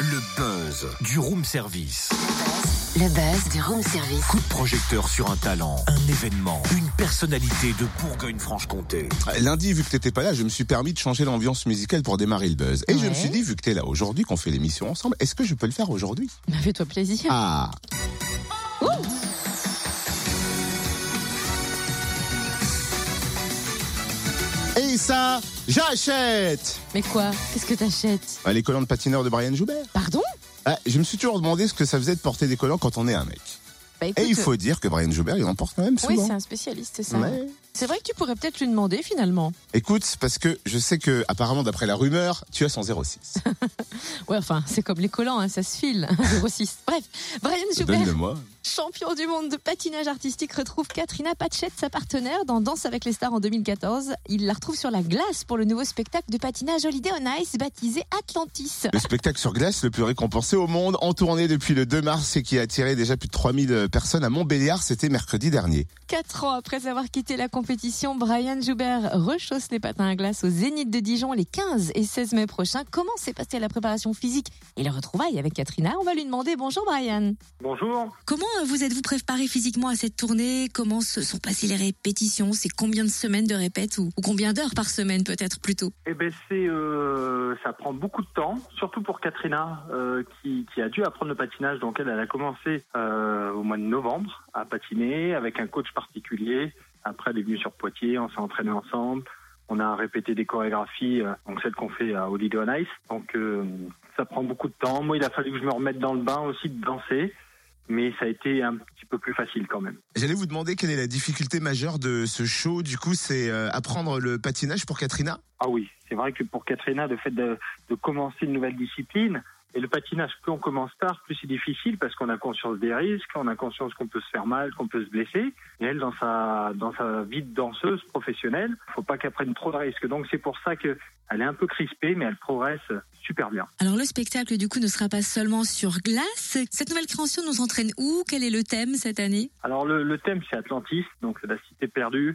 Le buzz du room service. Le buzz du room service. Coup de projecteur sur un talent, un événement, une personnalité de Bourgogne-Franche-Comté. Lundi, vu que t'étais pas là, je me suis permis de changer l'ambiance musicale pour démarrer le buzz. Et je me suis dit, vu que t'es là aujourd'hui, qu'on fait l'émission ensemble, est-ce que je peux le faire aujourd'hui? Bah, Fais-toi plaisir. Ah Et ça, j'achète Mais quoi? Qu'est-ce que t'achètes? Ah, Les collants de patineur de Brian Joubert. Pardon? Ah, je me suis toujours demandé ce que ça faisait de porter des collants quand on est un mec. Bah Et il faut dire que Brian Joubert, il en porte quand même Oui, souvent. c'est un spécialiste, c'est ça. Ouais. C'est vrai que tu pourrais peut-être lui demander finalement. Écoute, parce que je sais que, apparemment, d'après la rumeur, tu as son 06. Ouais, enfin, c'est comme les collants, hein, ça se file. 06. Bref, Brian Joubert, Donne-le-moi. champion du monde de patinage artistique, retrouve Katrina Patchett, sa partenaire, dans Danse avec les stars en 2014. Il la retrouve sur la glace pour le nouveau spectacle de patinage Holiday on Ice baptisé Atlantis. Le spectacle sur glace le plus récompensé au monde, en tournée depuis le 2 mars et qui a attiré déjà plus de 3000 personnes à Montbéliard, c'était mercredi dernier. Quatre ans après avoir quitté la compétition, Brian Joubert rechausse les patins à glace au Zénith de Dijon les 15 et 16 mai prochains. Comment s'est passée la préparation physique et le retrouvailles avec Katrina? On va lui demander. Bonjour Brian. Bonjour. Comment euh, vous êtes-vous préparé physiquement à cette tournée? Comment se sont passées les répétitions? C'est combien de semaines de répètes ou, ou combien d'heures par semaine peut-être plutôt? Eh ben c'est euh, ça prend beaucoup de temps, surtout pour Katrina euh, qui, qui a dû apprendre le patinage. Donc elle, elle a commencé euh, au mois de novembre à patiner avec un coach particulier. Après, elle est venue sur Poitiers, on s'est entraîné ensemble. On a répété des chorégraphies, euh, donc celles qu'on fait à Holiday on Ice. Donc euh, ça prend beaucoup de temps. Moi, il a fallu que je me remette dans le bain aussi de danser, mais ça a été un petit peu plus facile quand même. J'allais vous demander quelle est la difficulté majeure de ce show. Du coup, c'est euh, apprendre le patinage pour Katrina? Ah oui, c'est vrai que pour Katrina, le fait de, de commencer une nouvelle discipline, et le patinage, plus on commence tard, plus c'est difficile parce qu'on a conscience des risques, on a conscience qu'on peut se faire mal, qu'on peut se blesser. Et elle, dans sa, dans sa vie de danseuse professionnelle, faut pas qu'elle prenne trop de risques. Donc c'est pour ça que elle est un peu crispée, mais elle progresse super bien. Alors le spectacle du coup ne sera pas seulement sur glace. Cette nouvelle création nous entraîne où? Quel est le thème cette année? Alors le, le thème c'est Atlantis, donc la cité perdue.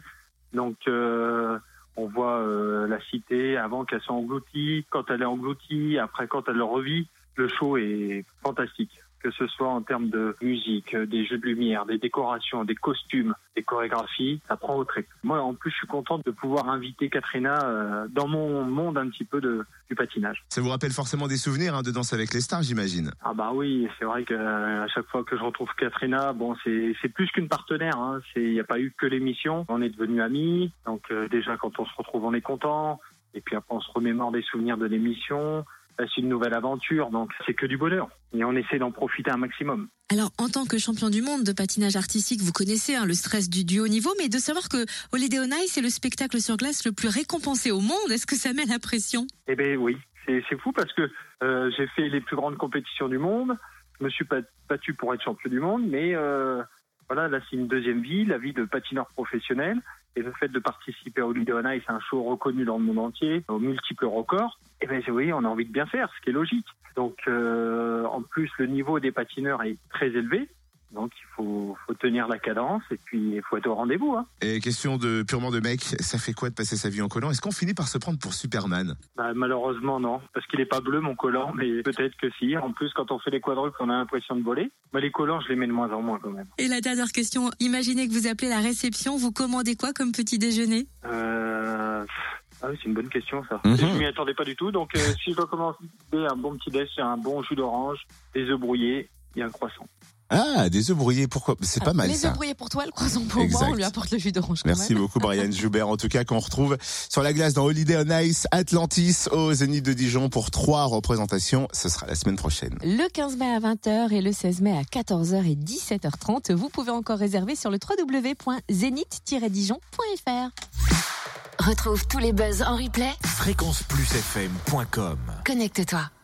Donc euh, on voit euh, la cité avant qu'elle soit engloutie, quand elle est engloutie, après quand elle le revit. Le show est fantastique, que ce soit en termes de musique, des jeux de lumière, des décorations, des costumes, des chorégraphies, ça prend au trip. Moi en plus je suis content de pouvoir inviter Katrina euh, dans mon monde un petit peu de, du patinage. Ça vous rappelle forcément des souvenirs hein, de Danse avec les stars, j'imagine. Ah bah oui, c'est vrai que euh, à chaque fois que je retrouve Katrina, bon c'est c'est plus qu'une partenaire. Hein. Il n'y a pas eu que l'émission. On est devenus amis. Donc euh, déjà quand on se retrouve, on est content. Et puis après on se remémore des souvenirs de l'émission. C'est une nouvelle aventure, donc c'est que du bonheur. Et on essaie d'en profiter un maximum. Alors, en tant que champion du monde de patinage artistique, vous connaissez hein, le stress du, du haut niveau, mais de savoir que Holiday on Ice est le spectacle sur glace le plus récompensé au monde, est-ce que ça met la pression? Eh ben oui, c'est c'est fou parce que euh, j'ai fait les plus grandes compétitions du monde. Je me suis pas battu pour être champion du monde, mais euh, voilà, là c'est une deuxième vie, la vie de patineur professionnel. Et le fait de participer au Holiday on Ice, un show reconnu dans le monde entier, aux multiples records, eh ben oui, on a envie de bien faire, ce qui est logique. Donc euh, en plus le niveau des patineurs est très élevé, donc il faut, faut tenir la cadence et puis il faut être au rendez-vous. Hein. Et question de purement de mec, ça fait quoi de passer sa vie en collant? Est-ce qu'on finit par se prendre pour Superman? Bah, malheureusement, non. Parce qu'il est pas bleu, mon collant, mais peut-être que si. En plus, quand on fait les quadruples, on a l'impression de voler. Mais les collants, je les mets de moins en moins quand même. Et la dernière question, imaginez que vous appelez la réception, vous commandez quoi comme petit déjeuner? Euh... Ah oui, c'est une bonne question, ça. Mhm. Je m'y attendais pas du tout. Donc, euh, si je dois commencer un bon petit déj, c'est un bon jus d'orange, des œufs brouillés et un croissant. Ah, des œufs brouillés, pourquoi? C'est pas mal Les œufs brouillés pour toi, le croissant pour moi, on lui apporte le jus d'orange Merci même. beaucoup Brian Joubert, en tout cas qu'on retrouve sur la glace dans Holiday on Ice, Atlantis au Zénith de Dijon pour trois représentations. Ce sera la semaine prochaine. Le 15 mai à 20h et le 16 mai à 14h et 17h30. Vous pouvez encore réserver sur le www.zénith-dijon.fr. Retrouve tous les buzz en replay. Fréquenceplusfm.com Connecte-toi.